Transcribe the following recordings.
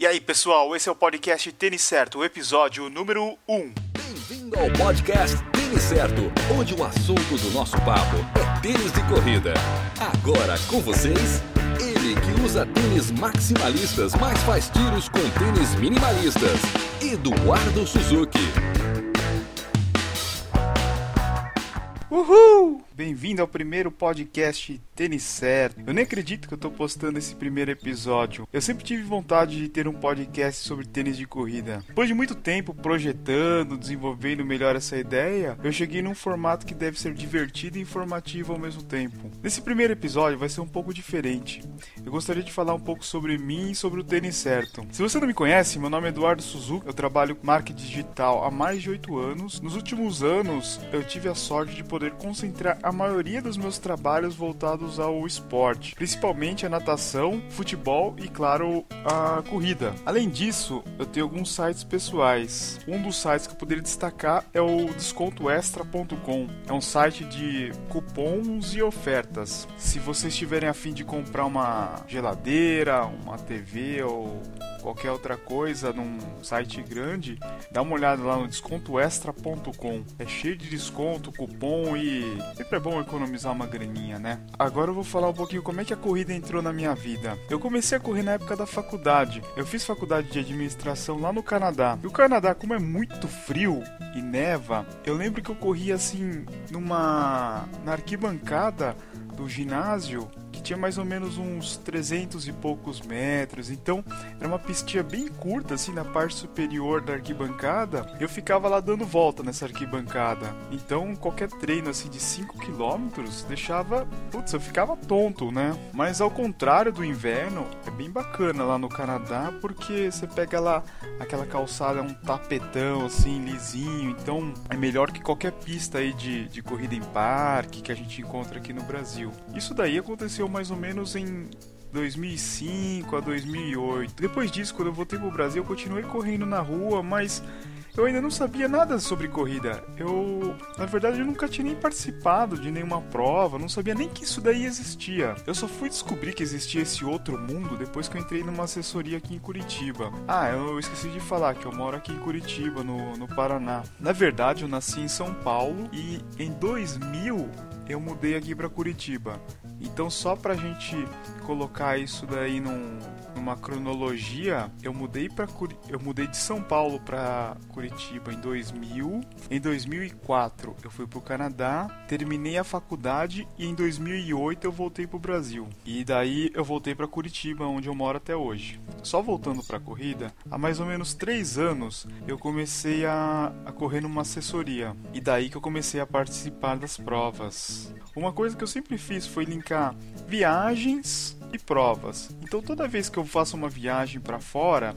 E aí, pessoal, esse é o podcast Tênis Certo, o episódio número 1. Bem-vindo ao podcast Tênis Certo, onde o assunto do nosso papo é tênis de corrida. Agora com vocês, ele que usa tênis maximalistas, mas faz tiros com tênis minimalistas, Eduardo Suzuki. Uhul! Bem-vindo ao primeiro podcast Tênis Certo. Eu nem acredito que eu tô postando esse primeiro episódio. Eu sempre tive vontade de ter um podcast sobre tênis de corrida. Depois de muito tempo projetando, desenvolvendo melhor essa ideia, eu cheguei num formato que deve ser divertido e informativo ao mesmo tempo. Nesse primeiro episódio vai ser um pouco diferente. Eu gostaria de falar um pouco sobre mim e sobre o tênis certo. Se você não me conhece, meu nome é Eduardo Suzuki. Eu trabalho com marketing digital há mais de 8 anos. Nos últimos anos, eu tive a sorte de poder concentrar a maioria dos meus trabalhos voltados ao esporte, principalmente a natação, futebol e, claro, a corrida. Além disso, eu tenho alguns sites pessoais. Um dos sites que eu poderia destacar é o descontoextra.com. É um site de cupons e ofertas. Se vocês tiverem a fim de comprar uma geladeira, uma TV ou qualquer outra coisa num site grande, dá uma olhada lá no descontoextra.com. É cheio de desconto, cupom e sempre é bom economizar uma graninha, né? Agora eu vou falar um pouquinho como é que a corrida entrou na minha vida. Eu comecei a correr na época da faculdade. Eu fiz faculdade de administração lá no Canadá. E o Canadá, como é muito frio e neva, eu lembro que eu corria assim numa na arquibancada do ginásio tinha mais ou menos uns 300 e poucos metros. Então, era uma pistinha bem curta assim na parte superior da arquibancada. Eu ficava lá dando volta nessa arquibancada. Então, qualquer treino assim de 5 quilômetros deixava, putz, eu ficava tonto, né? Mas ao contrário do inverno, é bem bacana lá no Canadá, porque você pega lá aquela calçada, um tapetão assim lisinho, então é melhor que qualquer pista aí de, de corrida em parque que a gente encontra aqui no Brasil. Isso daí aconteceu mais ou menos em 2005 a 2008. Depois disso, quando eu voltei pro Brasil, eu continuei correndo na rua, mas eu ainda não sabia nada sobre corrida. Eu, na verdade, eu nunca tinha nem participado de nenhuma prova, não sabia nem que isso daí existia. Eu só fui descobrir que existia esse outro mundo depois que eu entrei numa assessoria aqui em Curitiba. Ah, eu esqueci de falar que eu moro aqui em Curitiba, no, no Paraná. Na verdade, eu nasci em São Paulo e em 2000 eu mudei aqui para Curitiba. Então, só pra gente colocar isso daí num, numa cronologia, eu mudei para eu mudei de São Paulo para Curitiba em 2000. Em 2004 eu fui pro Canadá, terminei a faculdade e em 2008 eu voltei pro Brasil. E daí eu voltei para Curitiba, onde eu moro até hoje. Só voltando para corrida, há mais ou menos três anos eu comecei a, a correr numa assessoria e daí que eu comecei a participar das provas. Uma coisa que eu sempre fiz foi linkar viagens e provas. Então toda vez que eu faço uma viagem para fora,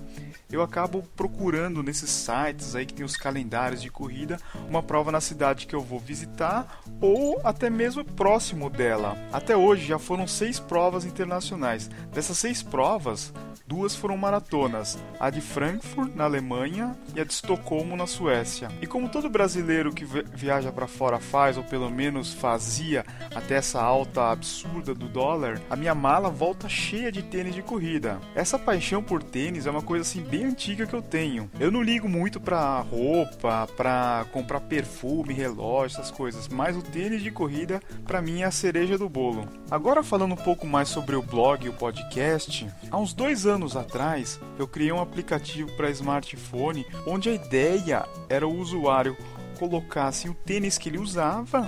eu acabo procurando nesses sites aí que tem os calendários de corrida, uma prova na cidade que eu vou visitar ou até mesmo próximo dela. Até hoje já foram seis provas internacionais. Dessas seis provas, Duas foram maratonas, a de Frankfurt, na Alemanha, e a de Estocolmo, na Suécia. E como todo brasileiro que viaja para fora faz, ou pelo menos fazia até essa alta absurda do dólar, a minha mala volta cheia de tênis de corrida. Essa paixão por tênis é uma coisa assim bem antiga que eu tenho. Eu não ligo muito para roupa, para comprar perfume, relógio, essas coisas, mas o tênis de corrida para mim é a cereja do bolo. Agora falando um pouco mais sobre o blog e o podcast, há uns dois anos anos atrás, eu criei um aplicativo para smartphone onde a ideia era o usuário colocasse o tênis que ele usava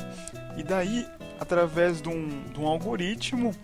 e daí, através de um, de um algoritmo,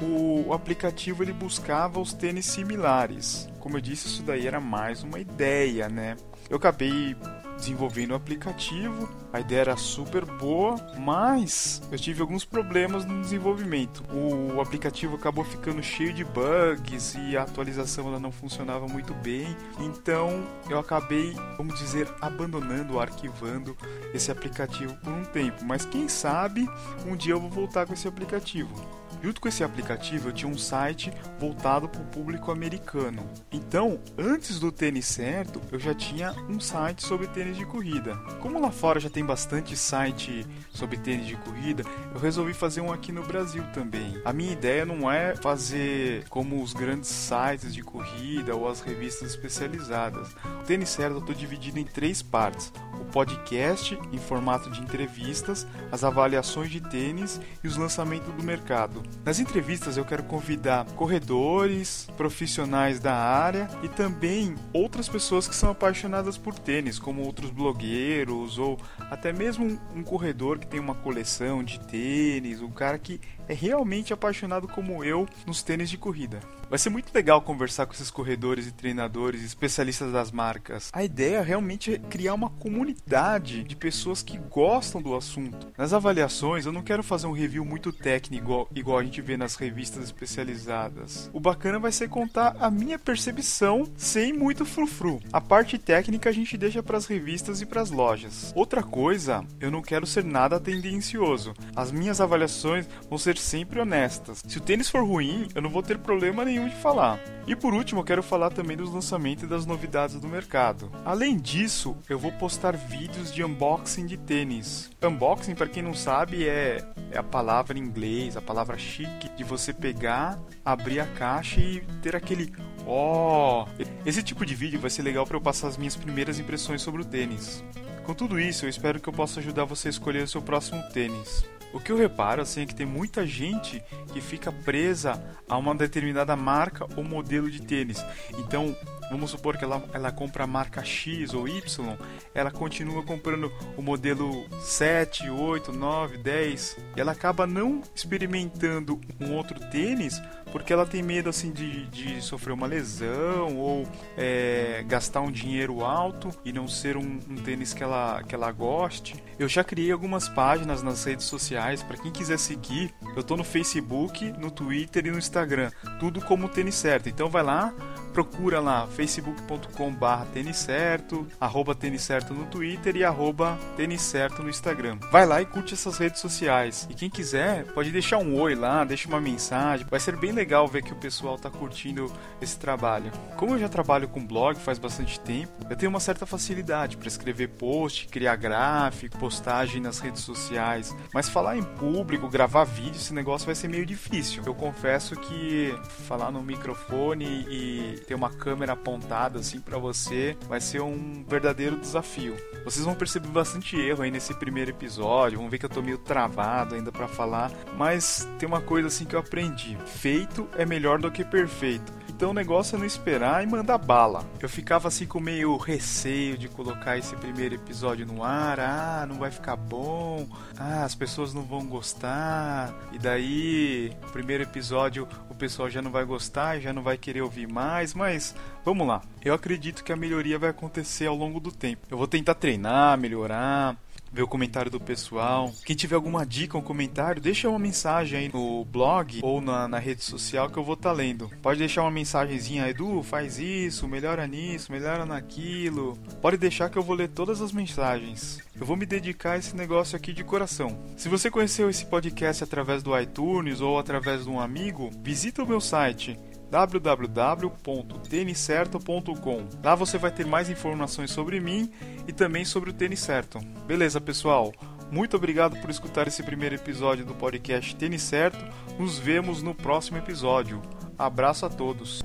o, aplicativo ele buscava os tênis similares. Como eu disse, isso daí era mais uma ideia, né? Eu acabei desenvolvendo o aplicativo, a ideia era super boa, mas eu tive alguns problemas no desenvolvimento. O aplicativo acabou ficando cheio de bugs e a atualização ela não funcionava muito bem, então eu acabei, vamos dizer, abandonando, arquivando esse aplicativo por um tempo. Mas quem sabe um dia eu vou voltar com esse aplicativo. Junto com esse aplicativo, eu tinha um site voltado para o público americano. Então, antes do tênis certo, eu já tinha um site sobre tênis de corrida. Como lá fora já tem bastante site sobre tênis de corrida, eu resolvi fazer um aqui no Brasil também. A minha ideia não é fazer como os grandes sites de corrida ou as revistas especializadas. O tênis certo eu estou dividido em três partes: o podcast em formato de entrevistas, as avaliações de tênis e os lançamentos do mercado. Nas entrevistas eu quero convidar corredores, profissionais da área e também outras pessoas que são apaixonadas por tênis, como outros blogueiros ou até mesmo um corredor que tem uma coleção de tênis, um cara que é realmente apaixonado como eu nos tênis de corrida. Vai ser muito legal conversar com esses corredores e treinadores, especialistas das marcas. A ideia realmente é criar uma comunidade de pessoas que gostam do assunto. Nas avaliações, eu não quero fazer um review muito técnico igual, igual a gente vê nas revistas especializadas. O bacana vai ser contar a minha percepção sem muito frufru. A parte técnica a gente deixa para as revistas e para as lojas. Outra coisa, eu não quero ser nada tendencioso. As minhas avaliações vão ser sempre honestas. Se o tênis for ruim, eu não vou ter problema nenhum de falar. E por último, eu quero falar também dos lançamentos e das novidades do mercado. Além disso, eu vou postar vídeos de unboxing de tênis. Unboxing, para quem não sabe, é, é a palavra em inglês, a palavra chique de você pegar, abrir a caixa e ter aquele ó. Oh! Esse tipo de vídeo vai ser legal para eu passar as minhas primeiras impressões sobre o tênis. Com tudo isso, eu espero que eu possa ajudar você a escolher o seu próximo tênis. O que eu reparo assim, é que tem muita gente que fica presa a uma determinada marca ou modelo de tênis. Então, vamos supor que ela, ela compra a marca X ou Y, ela continua comprando o modelo 7, 8, 9, 10, e ela acaba não experimentando um outro tênis porque ela tem medo assim de, de sofrer uma lesão ou é, gastar um dinheiro alto e não ser um, um, tênis que ela, que ela goste. Eu já criei algumas páginas nas redes sociais para quem quiser seguir. Eu tô no Facebook, no Twitter e no Instagram, tudo como tênis certo. Então vai lá, procura lá facebook.com barra tênis certo, arroba tênis certo no Twitter e arroba tênis certo no Instagram. Vai lá e curte essas redes sociais. E quem quiser, pode deixar um oi lá, deixa uma mensagem. Vai ser bem legal ver que o pessoal tá curtindo esse trabalho. Como eu já trabalho com blog faz bastante tempo, eu tenho uma certa facilidade para escrever post, criar gráfico, postagem nas redes sociais. Mas falar em público, gravar vídeo, esse negócio vai ser meio difícil. Eu confesso que falar no microfone e ter uma câmera apontada assim para você vai ser um verdadeiro desafio. Vocês vão perceber bastante erro aí nesse primeiro episódio, vão ver que eu tô meio travado ainda para falar, mas tem uma coisa assim que eu aprendi: feito é melhor do que perfeito. Então o negócio é não esperar e mandar bala. Eu ficava assim com meio receio de colocar esse primeiro episódio no ar. Ah, não vai ficar bom. Ah, as pessoas não vão gostar. E daí, o primeiro episódio, o pessoal já não vai gostar, já não vai querer ouvir mais. Mas vamos lá. Eu acredito que a melhoria vai acontecer ao longo do tempo. Eu vou tentar treinar, melhorar ver o comentário do pessoal. Quem tiver alguma dica ou um comentário, deixa uma mensagem aí no blog ou na, na rede social que eu vou estar tá lendo. Pode deixar uma mensagenzinha, Edu, faz isso, melhora nisso, melhora naquilo. Pode deixar que eu vou ler todas as mensagens. Eu vou me dedicar a esse negócio aqui de coração. Se você conheceu esse podcast através do iTunes ou através de um amigo, visita o meu site www.tenicerto.com. Lá você vai ter mais informações sobre mim e também sobre o tênis certo. Beleza, pessoal? Muito obrigado por escutar esse primeiro episódio do podcast Tênis Certo. Nos vemos no próximo episódio. Abraço a todos.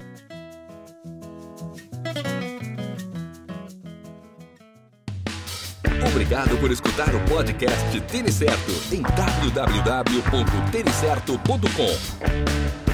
Obrigado por escutar o podcast Tênis Certo em www.tenicerto.com.